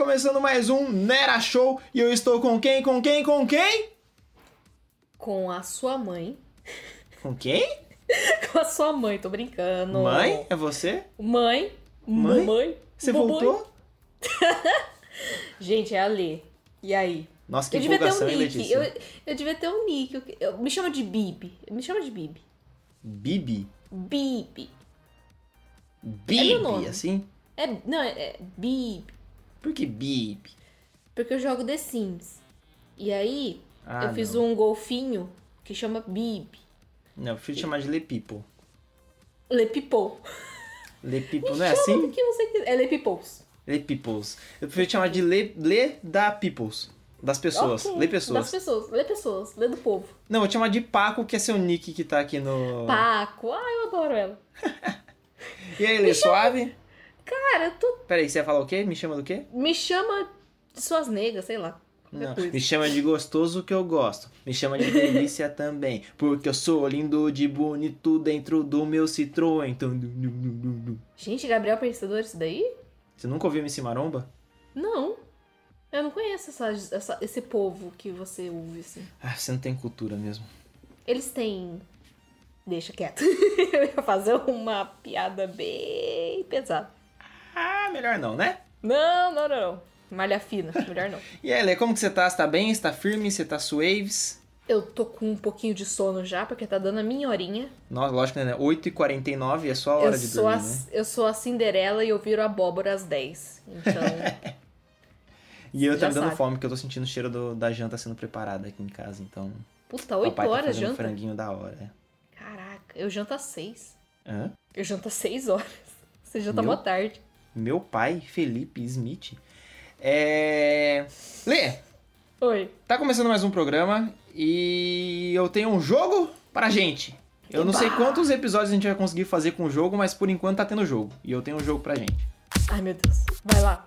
começando mais um Nera Show e eu estou com quem? Com quem? Com quem? Com a sua mãe. Com quem? com a sua mãe, tô brincando. Mãe? É você? Mãe? Mãe? Mãe? Você Mamãe? voltou? Gente, é a Lê. E aí? Nossa, que eu devia ter um hein, nick. Eu, eu devia ter um nick. Eu, eu- me chama de Bibi. Me chama de Bibi. Bibi? Bibi. Bibi, nome. assim? É, não, é, é Bibi. Por que Bibi? Porque eu jogo The Sims. E aí, Ah, eu fiz não. um golfinho que chama Bibi. Não, eu prefiro chamar de Le People. Le People. Le People, não é Chama assim? que você quiser. É Le Peoples. Le Peoples. Eu prefiro chamar de Le, Le da Peoples. Das pessoas. Ok, Le Pessoas. Das pessoas. Lê pessoas. Lê do povo. Não, vou te chamar de Paco, que é seu nick que tá aqui no... Paco. Ai, eu adoro ela. E aí, Lê, suave? Cara, eu tô... Peraí, você ia falar o quê? Me chama do quê? me chama de suas negras, sei lá. Não, me chama de gostoso que eu gosto. Me chama de delícia também. Porque eu sou lindo de bonito dentro do meu Citroën. Então. Gente, Gabriel Pensador, isso daí? Você nunca ouviu MC Maromba? Não. Eu não conheço essa, essa- esse povo que você ouve, assim. Ah, você não tem cultura mesmo. Eles têm... Deixa quieto. eu ia fazer uma piada bem pesada. Ah, melhor não, né? Não, não, não, não. Malha fina, melhor não. E aí, Lê, como que você tá? Você tá bem? Você tá firme? Você tá suaves? Eu tô com um pouquinho de sono já, porque tá dando a minha horinha. Nossa, lógico, né? 8h49 é só a Eu hora de sou, dormir, a, né? eu sou a Cinderela e eu viro abóbora às 10. Então, E eu tô me dando sabe. fome, porque eu tô sentindo o cheiro do- da janta sendo preparada aqui em casa. Então, puta, 8 papai tá horas fazendo um janta? franguinho da hora. é. Caraca, eu janto às 6. Hã? Eu janto às 6 horas. Você janta Meu? mó tarde. Meu pai, Felipe Smith. É... Lê, Oi. Tá começando mais um programa e eu tenho um jogo pra gente. Eu não sei quantos episódios a gente vai conseguir fazer com o jogo, mas por enquanto tá tendo jogo. E eu tenho um jogo pra gente. Ai, meu Deus. Vai lá.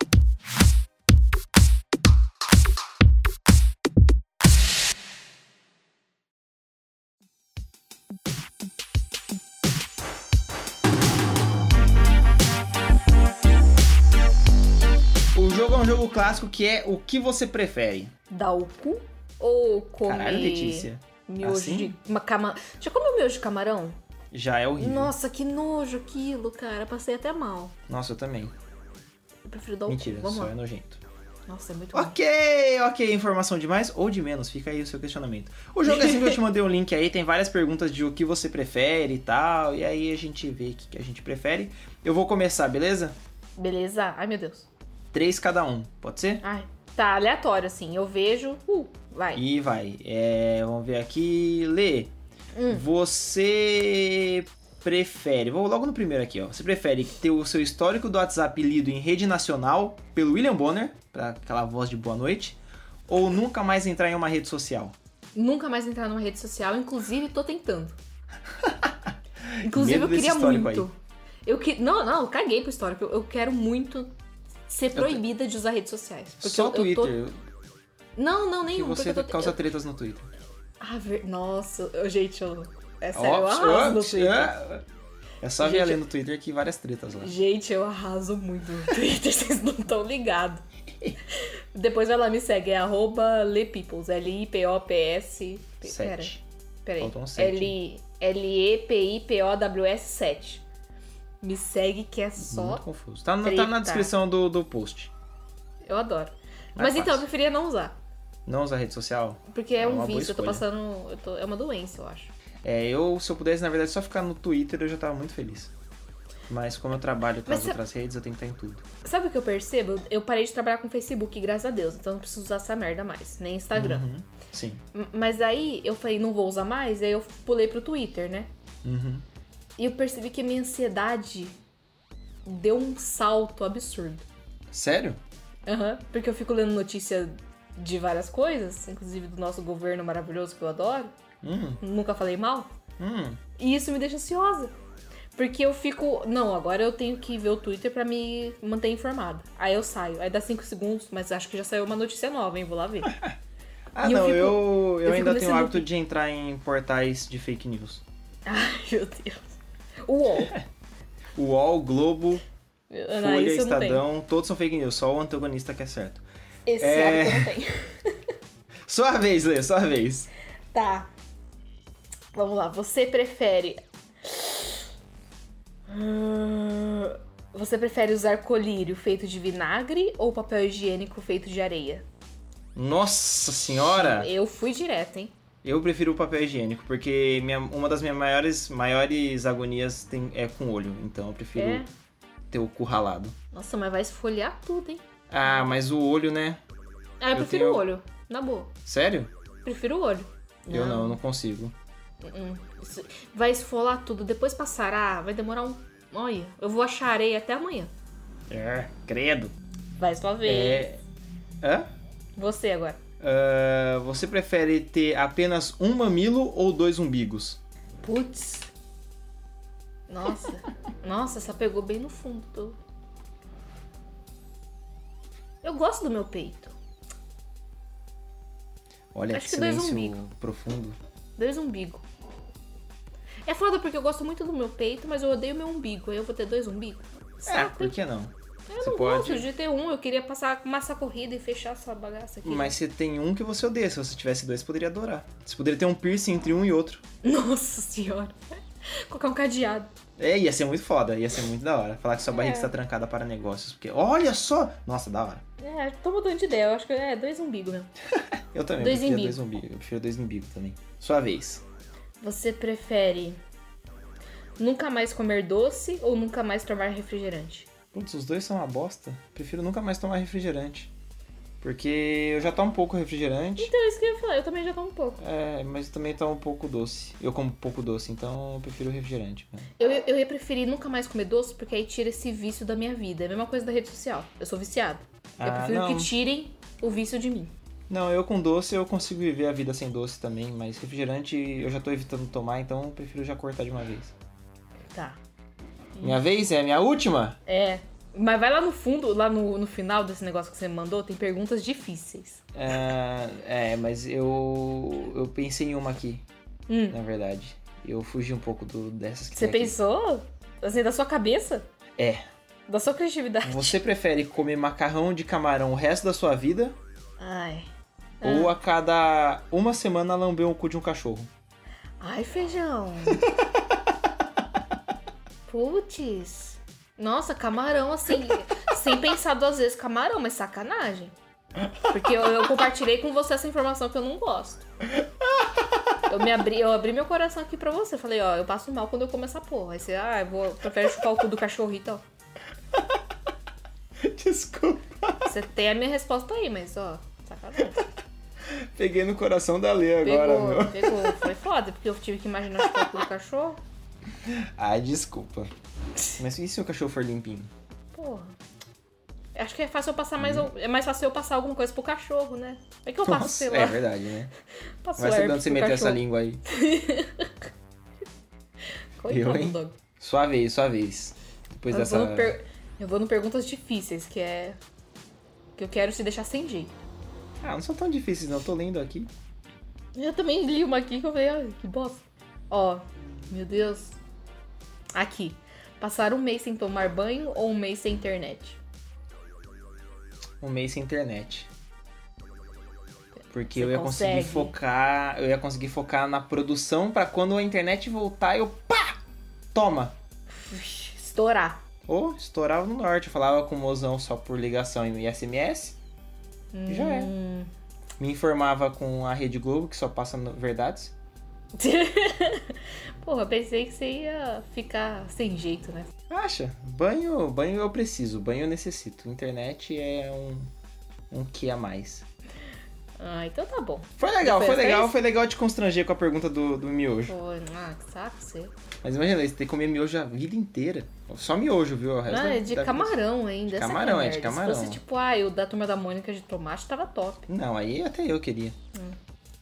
Jogo um clássico que é o que você prefere. Dar o cu ou comer Caralho, Letícia. miojo Assim? de uma cama... Já comeu miojo de camarão? Já é horrível. Nossa, que nojo aquilo, cara. Passei até mal. Nossa, eu também. Eu prefiro dar o Mentira, cu. Vamos só lá. é nojento. Nossa, é muito ruim. Ok, ok. Informação de mais ou de menos? Fica aí o seu questionamento. O jogo é assim que eu te mandei o link aí, tem várias perguntas de o que você prefere e tal. E aí a gente vê o que que a gente prefere. Eu vou começar, beleza? Beleza? Ai, meu Deus. Três cada um, pode ser? Ai, tá aleatório, assim. Eu vejo... Uh, vai. E vai. É, vamos ver aqui. Lê. Hum. Você prefere. Vou logo no primeiro aqui, ó. Você prefere ter o seu histórico do WhatsApp lido em rede nacional pelo William Bonner, pra aquela voz de boa noite, ou nunca mais entrar em uma rede social? Nunca mais entrar numa rede social, inclusive tô tentando. inclusive eu queria muito. Eu que não, não, eu caguei pro histórico. Eu, eu quero muito ser proibida de usar redes sociais. Só eu, o Twitter, Eu tô... Não, não, que nenhum. você porque eu tô... causa eu- tretas no Twitter. Ah, ver... Nossa, eu- gente, eu... é sério, eu Ops, arraso no ops, Twitter. é. É só ver Gente, ali no Twitter que várias tretas lá. Gente, eu arraso muito no Twitter, vocês não estão ligados. Depois ela me segue, é arroba lepeoples, L-I-P-O-P-S... Pera, sete. L- L-E-P-I-P-O-W-S 7. Me segue que é só... Muito confuso. Tá, na- tá na descrição do, do post. Eu adoro. Mais Mas então, eu preferia não usar. Não usa rede social? Porque é, É um vício, eu tô passando... eu tô- é uma doença, eu acho. É, eu, se eu pudesse, na verdade, só ficar no Twitter, eu já tava muito feliz. Mas como eu trabalho Mas nas cê- outras redes, eu tenho que estar em tudo. Sabe o que eu percebo? Eu parei de trabalhar com Facebook, graças a Deus. Então eu não preciso usar essa merda mais, nem Instagram. Uhum. Sim. Mas aí eu falei, não vou usar mais, aí eu pulei pro Twitter, né? Uhum. E eu percebi que a minha ansiedade deu um salto absurdo. Sério? Aham. Porque eu fico lendo notícia de várias coisas, inclusive do nosso governo maravilhoso que eu adoro. Hum, Nunca falei mal. hum. E isso me deixa ansiosa. Porque eu fico. Não, agora eu tenho que ver o Twitter pra me manter informada. Aí eu saio. Aí dá 5 segundos, mas acho que já saiu uma notícia nova, hein? Vou lá ver. Ah, E eu não, fico- eu, eu, eu ainda tenho o hábito de entrar em portais de fake news. Ai, meu Deus. O UOL. UOL, Globo, Não, Folha, eu não tenho. Estadão, todos são fake news, só o antagonista que é certo. Esse É. não. Sua vez, Lê, sua vez. Tá. Vamos lá. Você prefere. Hum, Você prefere usar colírio feito de vinagre ou papel higiênico feito de areia? Nossa senhora! Eu fui direto, hein? Eu prefiro o papel higiênico, porque minha- uma das minhas maiores, maiores agonias tem, é com olho. Então eu prefiro É? ter o cu ralado. Nossa, mas vai esfoliar tudo, hein? Ah, mas o olho, né? Ah, eu, Eu prefiro tenho- o olho. Na boa. Sério? Prefiro o olho. Eu não, eu não consigo. Hum, isso- Vai esfolar tudo. Depois passará. Vai demorar um. Olha, eu vou achar areia até amanhã. É, credo. Vai sua vez. É. Hã? Você agora. Ah, você prefere ter apenas um mamilo ou dois umbigos? Putz. Nossa. Nossa, essa pegou bem no fundo. do- Eu gosto do meu peito. Olha Acho que que dois silêncio umbigos. profundo. Dois umbigo. É foda porque eu gosto muito do meu peito, mas eu odeio meu umbigo. Aí eu vou ter dois umbigos. É, por que não? Eu Você não pode. gosto de ter um. Eu queria passar massa corrida e fechar essa bagaça aqui. Mas você tem um que você odeia. Se você tivesse dois, poderia adorar. Você poderia ter um piercing entre um e outro. Nossa senhora. Colocar um cadeado. É, ia ser muito foda, ia ser muito da hora. Falar que sua barriga É. está trancada para negócios. Porque, olha só! Nossa, da hora. É, tô mudando de ideia. Eu acho que é dois umbigos mesmo. Eu também Dois prefiro umbigo. dois umbigos. Eu prefiro dois umbigos também. Sua vez. Você prefere nunca mais comer doce ou nunca mais tomar refrigerante? Putz, os dois são uma bosta. Prefiro nunca mais tomar refrigerante. Porque eu já tomo pouco refrigerante. Então, isso que eu ia falar. Eu também já tomo um pouco. É, mas também tomo pouco doce. Eu como pouco doce, então eu prefiro refrigerante. né? Eu, eu ia preferir nunca mais comer doce porque aí tira esse vício da minha vida. É a mesma coisa da rede social. Eu sou viciado. Eu Ah, prefiro não. que tirem o vício de mim. Não, eu com doce eu consigo viver a vida sem doce também, mas refrigerante eu já tô evitando tomar, então eu prefiro já cortar de uma vez. Tá. Minha vez é a minha última? É. Mas vai lá no fundo, lá no, no final desse negócio que você me mandou, tem perguntas difíceis. É, é, mas eu eu pensei em uma aqui, Hum. na verdade. Eu fugi um pouco do, dessas que Você pensou? Assim, da sua cabeça? É. Da sua criatividade? Você prefere comer macarrão de camarão o resto da sua vida Ai. ou a cada uma semana lamber o cu de um cachorro? Ai, feijão. Putz. Nossa, camarão, assim, sem pensar duas vezes. Camarão, mas sacanagem. Porque eu, eu compartilhei com você essa informação que eu não gosto. Eu me abri, eu abri meu coração aqui pra você. Falei, ó, eu passo mal quando eu como essa porra. Aí você, ah, eu vou, prefere chupar o cu do cachorro então. Desculpa. Você tem a minha resposta aí, mas ó, sacanagem. Peguei no coração da Lê agora, meu. pegou. Foi foda, porque eu tive que imaginar chupar o cu do cachorro. Ai, desculpa. Mas e se o cachorro for limpinho? Porra. Acho que é fácil eu passar mais. É mais fácil eu passar alguma coisa pro cachorro, né? É que eu passo, sei lá. é verdade, né? passo Vai saber onde você meter essa língua aí. Coitado Eu, hein? dog. Sua vez, sua vez. Depois Eu, dessa. vou per- eu vou no perguntas difíceis, que é. Que eu quero se deixar sem jeito. Ah, não são tão difíceis, não. Eu tô lendo aqui. Eu também li uma aqui que eu falei, ai, que bosta. Ó, meu Deus. Aqui. Passar um mês sem tomar banho ou um mês sem internet? Um mês sem internet. Porque Você eu ia consegue. conseguir focar. Eu ia conseguir focar na produção pra quando a internet voltar, eu pá! Toma! Estourar. Ou estourava no norte, eu falava com o mozão só por ligação e SMS. E já é. Hum. Me informava com a Rede Globo, que só passa verdades. Porra, pensei que você ia ficar sem jeito, né? Acha? Banho, banho eu preciso, banho eu necessito. Internet é um, um que a mais. Ah, então tá bom. Foi legal, Depois foi legal, fez? foi legal te constranger com a pergunta do, do miojo. Pô, ah, que saco você. Mas imagina, você tem que comer miojo a vida inteira. Só miojo, viu? O resto Ah, é de da- camarão ainda. De camarão, é de merda. camarão. Se fosse tipo, ah, o da turma da Mônica de tomate, tava top. Não, aí até eu queria.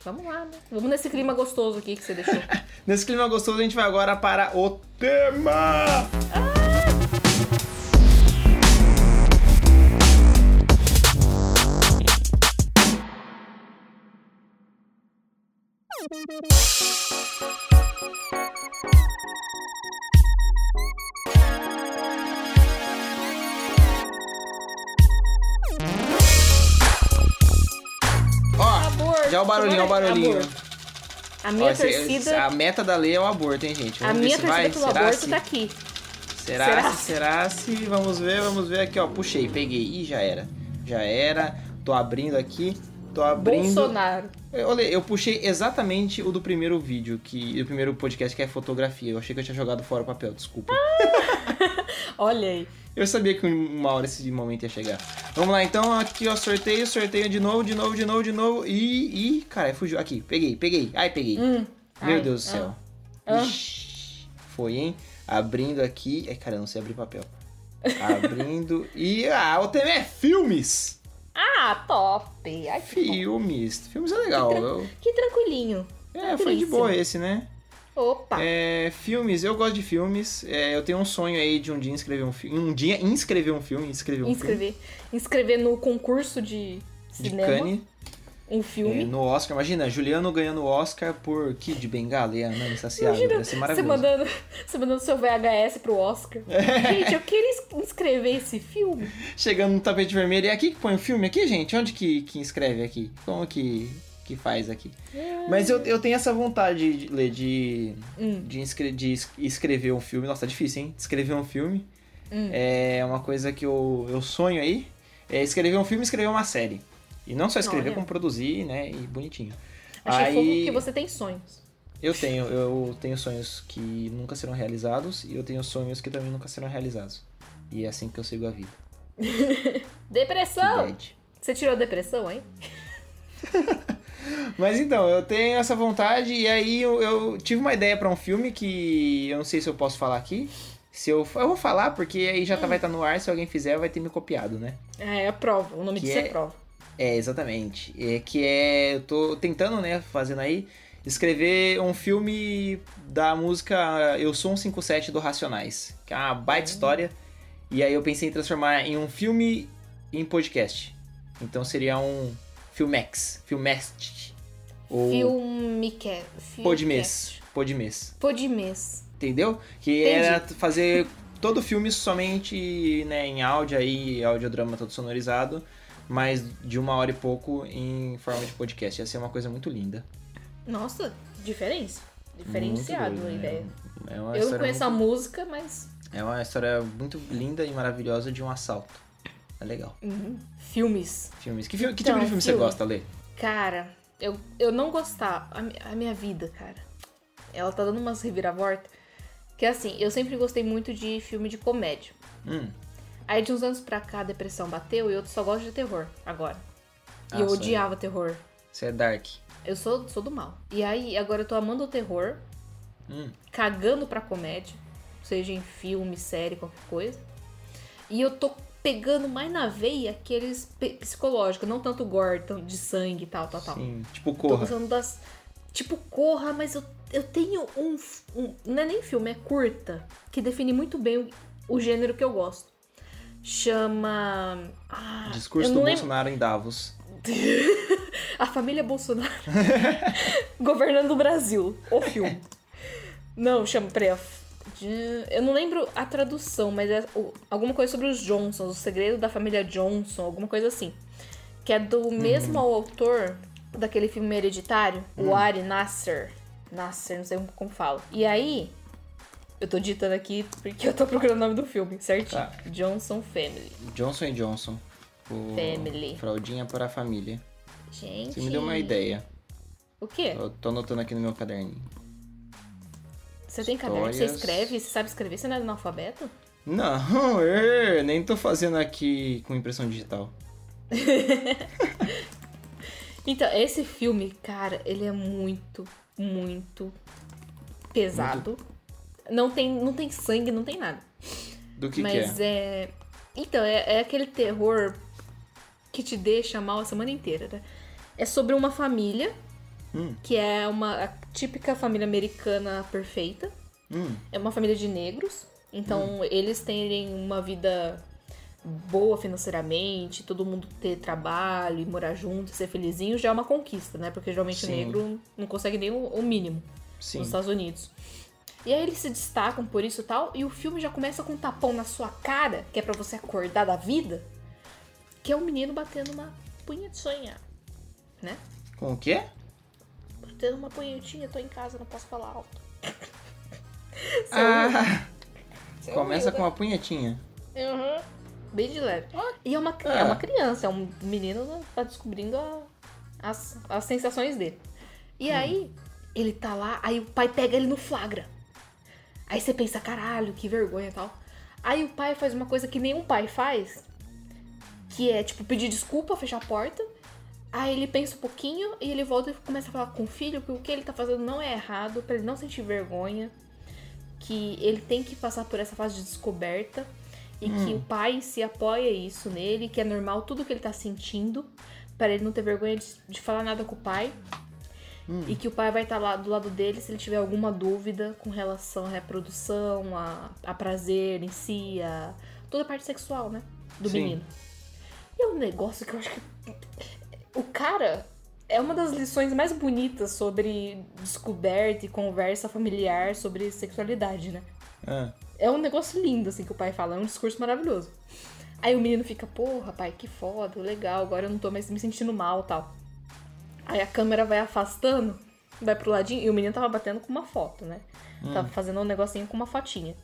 Vamos lá, né? Vamos nesse clima gostoso aqui que você deixou. Nesse clima gostoso, a gente vai agora para o tema! Já o barulhinho, ó o barulhinho. Aborto. A minha Ó, torcida. A meta da lei é o aborto, hein, gente? A Vamos ver minha torcida vai. pelo Será aborto se... tá aqui. Será, Será se, será se? Vamos ver, vamos ver aqui, ó. Puxei, peguei. Ih, já era. Já era. Tô abrindo aqui. Tô abrindo. Bolsonaro. Olha, eu puxei exatamente o do primeiro vídeo, que, do primeiro podcast, que é fotografia. Eu achei que eu tinha jogado fora o papel, desculpa. Olha aí. Eu sabia que uma hora esse momento ia chegar. Vamos lá, então, aqui, ó, sorteio, sorteio de novo, de novo, de novo, de novo. E. e caralho, fugiu. Aqui, peguei, peguei. Ai, peguei. Hum. Meu Ai, Deus do céu. Ah. Ixi, foi, hein? Abrindo aqui. Ai, cara, eu não sei abrir papel. Abrindo. e. Ah, o tema é filmes! Ah, top. Ai, que. Filmes. Filmes é legal. Eu- Que tranquilinho. É, foi de boa esse, né? Opa. É, filmes, eu gosto de filmes. É, eu tenho um sonho aí de um dia inscrever um filme. Um dia inscrever um filme, inscrever um inscrever. Inscrever no concurso de filme de cinema. Cannes. Um é, filme. no Oscar. Imagina, Juliano ganhando o Oscar por Kid Bengala e a Ana Insaciável. Imagina ser você maravilhoso. mandando, você mandando seu VHS pro Oscar. Gente, eu queria ins- inscrever esse filme. Chegando no tapete vermelho. E aqui que põe o filme aqui, gente? Onde que, que inscreve aqui? Como que, que faz aqui? Mas eu, eu tenho essa vontade de ler, de, Hum. de, inscre- de es- escrever um filme. Nossa, tá difícil, hein? Escrever um filme. Hum. É uma coisa que eu, eu sonho aí. É escrever um filme e escrever uma série. E não só escrever, Olha. como produzir, né? E bonitinho. Achei aí, fofo que você tem sonhos. Eu tenho, eu tenho sonhos que nunca serão realizados e eu tenho sonhos que também nunca serão realizados. E é assim que eu sigo a vida. Depressão! Você tirou depressão, hein? Mas então, eu tenho essa vontade e aí eu, eu tive uma ideia pra um filme que eu não sei se eu posso falar aqui. Se eu, eu vou falar porque aí já tá, vai estar no ar, se alguém fizer vai ter me copiado, né? É, a prova. O nome Que disso é... é- prova. É, exatamente. É que é. Eu tô tentando, né, fazendo aí, escrever um filme da música Eu Sou um 57 do Racionais. Que é uma baita história. E aí eu pensei em transformar em um filme em podcast. Então seria um Filmex. Filmest. Ou Filme que... Podmês. Podmês. Podmês. Entendeu? Que Entendi. era fazer todo o filme somente né, em áudio aí, audiodrama todo sonorizado, mas de uma hora e pouco em forma de podcast. Ia ser uma coisa muito linda. Nossa, diferença. Diferenciado Muito a doido, ideia. né? É Eu não conheço a muito, música, mas... É uma história muito linda e maravilhosa de um assalto. É legal. uhum. Filmes. Filmes. Que, que Então, tipo de filme você filme. gosta, Lê? Cara, eu, eu não gostar. A, a minha vida, cara. Ela tá dando umas reviravoltas. Que assim, eu sempre gostei muito de filme de comédia. Hum. Aí de uns anos pra cá a depressão bateu e eu só gosto de terror agora. E Ah, eu só odiava terror. Você é dark. Eu sou, sou do mal. E aí agora eu tô amando o terror, Hum. cagando pra comédia. Seja em filme, série, qualquer coisa. E eu tô pegando mais na veia aqueles psicológicos, não tanto gore, tão- de sangue e tal, tal, tal. Sim. Tipo, corra. das. Tipo, corra, mas eu, eu tenho um, um. Não é nem filme, é curta. Que define muito bem o, o gênero que eu gosto. Chama. Ah, Discurso do lembro- Bolsonaro em Davos. A família Bolsonaro. Governando o Brasil. O filme. Não, chama. Peraí. De- Eu não lembro a tradução, mas é alguma coisa sobre os Johnsons, o segredo da família Johnson, alguma coisa assim. Que é do mesmo autor daquele filme hereditário, o Ari Nasser. Nasser, não sei como fala. E aí, eu tô digitando aqui porque eu tô procurando o nome do filme, certinho. Tá. Johnson Family. Johnson Johnson. O Family. Fraldinha para a família. Gente. Você me deu uma ideia. O quê? Eu tô anotando aqui no meu caderninho. Você tem caderno? Você escreve? Você sabe escrever? Você não é analfabeto? Não, é, nem tô fazendo aqui com impressão digital. Então, esse filme, cara, ele é muito, muito pesado. Não tem, não tem sangue, não tem nada. Do que, que Mas é? é. Então, é, é aquele terror que te deixa mal a semana inteira, né? É sobre uma família, Hum. que é uma a típica família americana perfeita. Hum, É uma família de negros. Então, eles terem uma vida boa financeiramente, todo mundo ter trabalho e morar junto, ser felizinho, já é uma conquista, né? Porque geralmente Sim. o negro não consegue nem o, mínimo sim. nos Estados Unidos. E aí eles se destacam por isso e tal, e o filme já começa com um tapão na sua cara, que é pra você acordar da vida, que é um menino batendo uma punhetinha, né? Com o quê? Tendo uma punhetinha, tô em casa, não posso falar alto. Ah, Você começa ouviu, com uma punhetinha. né? Uhum. Bem de leve. E é uma, é. É. uma criança, é um menino que tá descobrindo a- as, as sensações dele. E aí, ele tá lá, aí o pai pega ele no flagra. Aí você pensa, caralho, que vergonha e tal. Aí o pai faz uma coisa que nenhum pai faz, que é, tipo, pedir desculpa, fechar a porta. Aí ele pensa um pouquinho e ele volta e começa a falar com o filho que o que ele tá fazendo não é errado, pra ele não sentir vergonha, que ele tem que passar por essa fase de descoberta e que o pai se apoia isso nele, que é normal tudo que ele tá sentindo, para ele não ter vergonha de, de falar nada com o pai. E que o pai vai estar lá do lado dele se ele tiver alguma dúvida com relação à reprodução, a, a prazer em si, a toda a parte sexual, né? Do Sim. menino. E é um negócio que eu acho que. O cara é uma das lições mais bonitas sobre descoberta e conversa familiar sobre sexualidade, né? Ah, É um negócio lindo, assim, que o pai fala. É um discurso maravilhoso. Aí o menino fica, porra, pai, que foda, legal, agora eu não tô mais me sentindo mal tal. Aí a câmera vai afastando, vai pro ladinho, e o menino tava batendo com uma foto, né? Tava fazendo um negocinho com uma fotinha.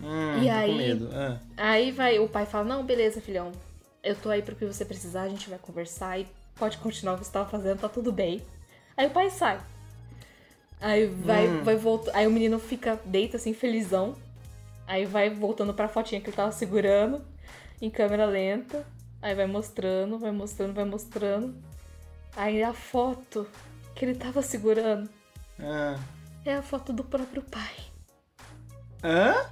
hum, E aí- com medo. Ah, Aí vai, o pai fala, não, beleza, filhão. Eu tô aí pro que você precisar, a gente vai conversar e pode continuar o que você tava fazendo, tá tudo bem. Aí o pai sai. Aí vai, vai voltar. Aí o menino fica, deita assim, felizão. Aí vai voltando pra fotinha que ele tava segurando, em câmera lenta. Aí vai mostrando, vai mostrando, vai mostrando. Aí a foto que ele tava segurando ah. é a foto do próprio pai. Hã?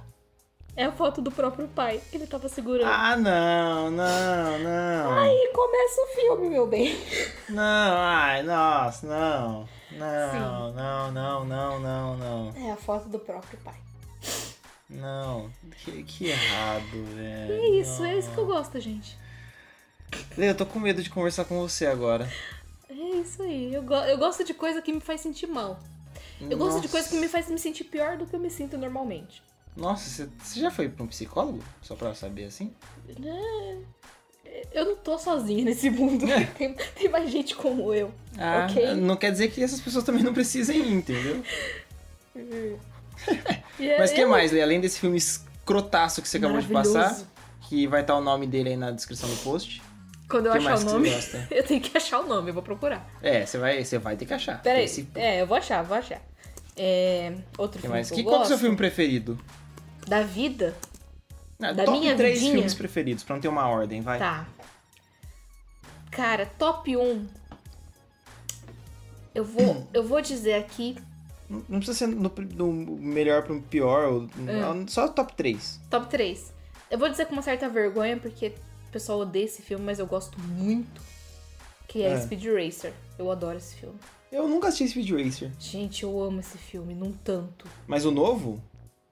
É a foto do próprio pai que ele tava segurando. Ah, não, não, não. Aí começa o filme, meu bem. Não, ai, nossa, não. Não, Sim. não, não, não, não, não. É a foto do próprio pai. Não. Que, que errado, velho. É isso, é isso que eu gosto, gente. Eu tô com medo de conversar com você agora. É isso aí. Eu, go- eu gosto de coisa que me faz sentir mal. Eu gosto de coisa que me faz me sentir pior do que eu me sinto normalmente. Nossa, você, já foi pra um psicólogo? Só pra saber assim? Eu não tô sozinha nesse mundo. Tem, tem mais gente como eu. Ah, Ok. não quer dizer que essas pessoas também não precisem ir, entendeu? É- Mas o que eu- mais, Lê? Além desse filme escrotaço que você acabou de passar, que vai estar o nome dele aí na descrição do post. Quando eu que achar o que nome, eu tenho que achar o nome, eu vou procurar. É, você vai, você vai ter que achar. Peraí, Esse- é, eu vou achar, vou achar. É, outro que filme mais? que, Que, eu qual que é o seu filme preferido? Da vida? Ah, Da top minha três vidinha? filmes preferidos, pra não ter uma ordem, vai. Tá. Cara, top 1. Eu vou, eu vou dizer aqui, Não não precisa ser no, do melhor pro pior, ou, É. só top 3. top 3. Eu vou dizer com uma certa vergonha, porque o pessoal odeia esse filme, mas eu gosto muito. Que é, É. Speed Racer. Eu adoro esse filme. Eu nunca assisti Speed Racer. Gente, eu amo esse filme, num tanto. Mas o novo?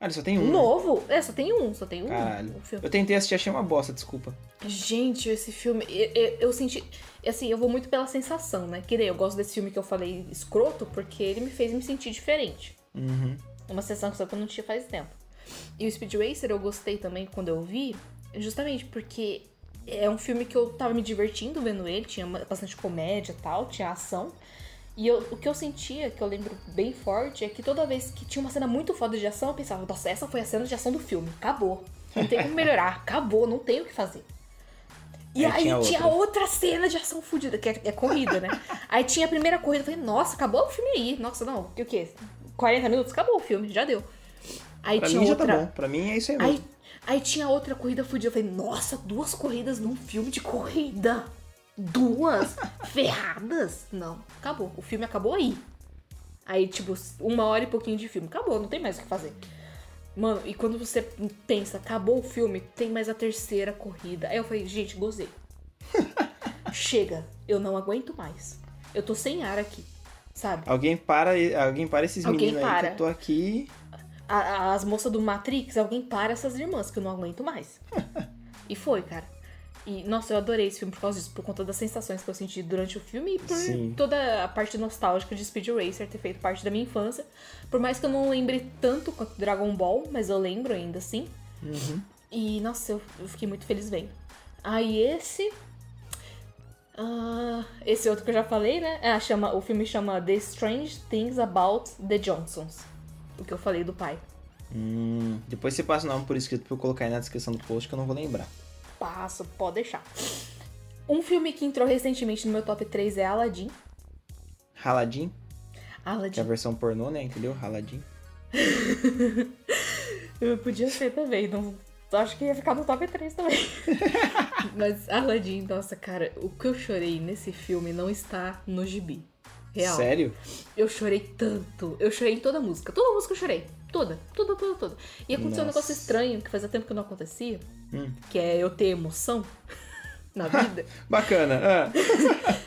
Ah, ele só tem um. né? Novo? É, só tem um, só tem um. Caralho. Eu tentei assistir, achei uma bosta, desculpa. Gente, esse filme, eu, eu, eu senti. Assim, eu vou muito pela sensação, né? Que nem eu gosto desse filme que eu falei escroto, porque ele me fez me sentir diferente. Uhum. Uma sensação que eu não tinha faz tempo. E o Speed Racer eu gostei também quando eu vi, justamente porque é um filme que eu tava me divertindo vendo ele, tinha bastante comédia e tal, tinha ação. E eu- o que eu sentia, que eu lembro bem forte, é que toda vez que tinha uma cena muito foda de ação, eu pensava, nossa, essa foi a cena de ação do filme, acabou. Não tem como melhorar, acabou, não tem o que fazer. E Aí aí, tinha tinha, outra. outra. cena de ação fodida, que é, é corrida, né? aí tinha a primeira corrida, eu falei, nossa, acabou o filme aí. Nossa, não, o que o quê? 40 minutos? Acabou o filme, já deu. Aí Pra tinha mim outra. já tá bom. Pra mim é isso aí mesmo. Aí, aí tinha outra corrida fodida. Eu falei, nossa, duas corridas num filme de corrida. Duas? Ferradas? Não, acabou. O filme acabou aí. Aí, tipo, uma hora e pouquinho de filme. Acabou, não tem mais o que fazer. Mano, e quando você pensa, acabou o filme, tem mais a terceira corrida. Aí eu falei, gente, gozei. Chega, eu não aguento mais. Eu tô sem ar aqui, sabe? Alguém para, alguém para esses Alguém meninos aí para. que eu tô aqui. A- a- as moças do Matrix, alguém para essas irmãs, que eu não aguento mais. e foi, cara. E, nossa, eu adorei esse filme por causa disso, por conta das sensações que eu senti durante o filme e por Sim. toda a parte nostálgica de Speed Racer ter feito parte da minha infância. Por mais que eu não lembre tanto quanto Dragon Ball, mas eu lembro ainda assim. E, nossa, eu, eu fiquei muito feliz vendo. Aí esse. Ah, Ah, esse outro que eu já falei, né? Ah, chama, o filme chama The Strange Things About the Johnsons. O que eu falei do pai. Hum, depois você passa o nome por escrito pra eu colocar aí na descrição do post que eu não vou lembrar. Passo, pode deixar. Um filme que entrou recentemente no meu top 3 é Aladdin. Raladin, que é a Aladdin. versão pornô, né? Entendeu? Raladin. Eu podia ser também, não. Acho que ia ficar no top 3 também. Mas Aladdin, nossa, cara, o que eu chorei nesse filme não está no gibi. Real. Sério? Eu chorei tanto. Eu chorei em toda a música. Toda a música eu chorei. Toda, toda, toda, toda. E aconteceu um Nossa. negócio estranho que fazia tempo que não acontecia. Hum. Que é eu ter emoção na vida. Bacana. Ah.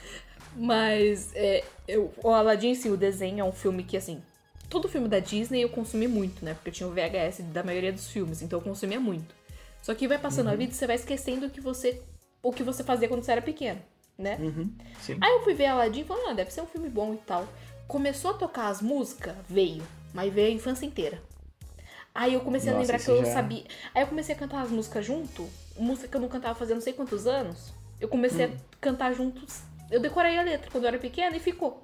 Mas é, eu, o Aladdin, sim, o desenho é um filme que, assim, todo filme da Disney eu consumi muito, né? Porque eu tinha o VHS da maioria dos filmes, então eu consumia muito. Só que vai passando a vida e você vai esquecendo o que você, o que você fazia quando você era pequeno, né? Uhum, sim. Aí eu fui ver Aladdin e falei, ah, deve ser um filme bom e tal. Começou a tocar as músicas, veio. Mas veio a infância inteira. Aí eu comecei a Nossa, lembrar que eu já- sabia. Aí eu comecei a cantar as músicas junto. Música que eu não cantava fazia não sei quantos anos. Eu comecei Hum. a cantar juntos. Eu decorei a letra quando eu era pequena e ficou.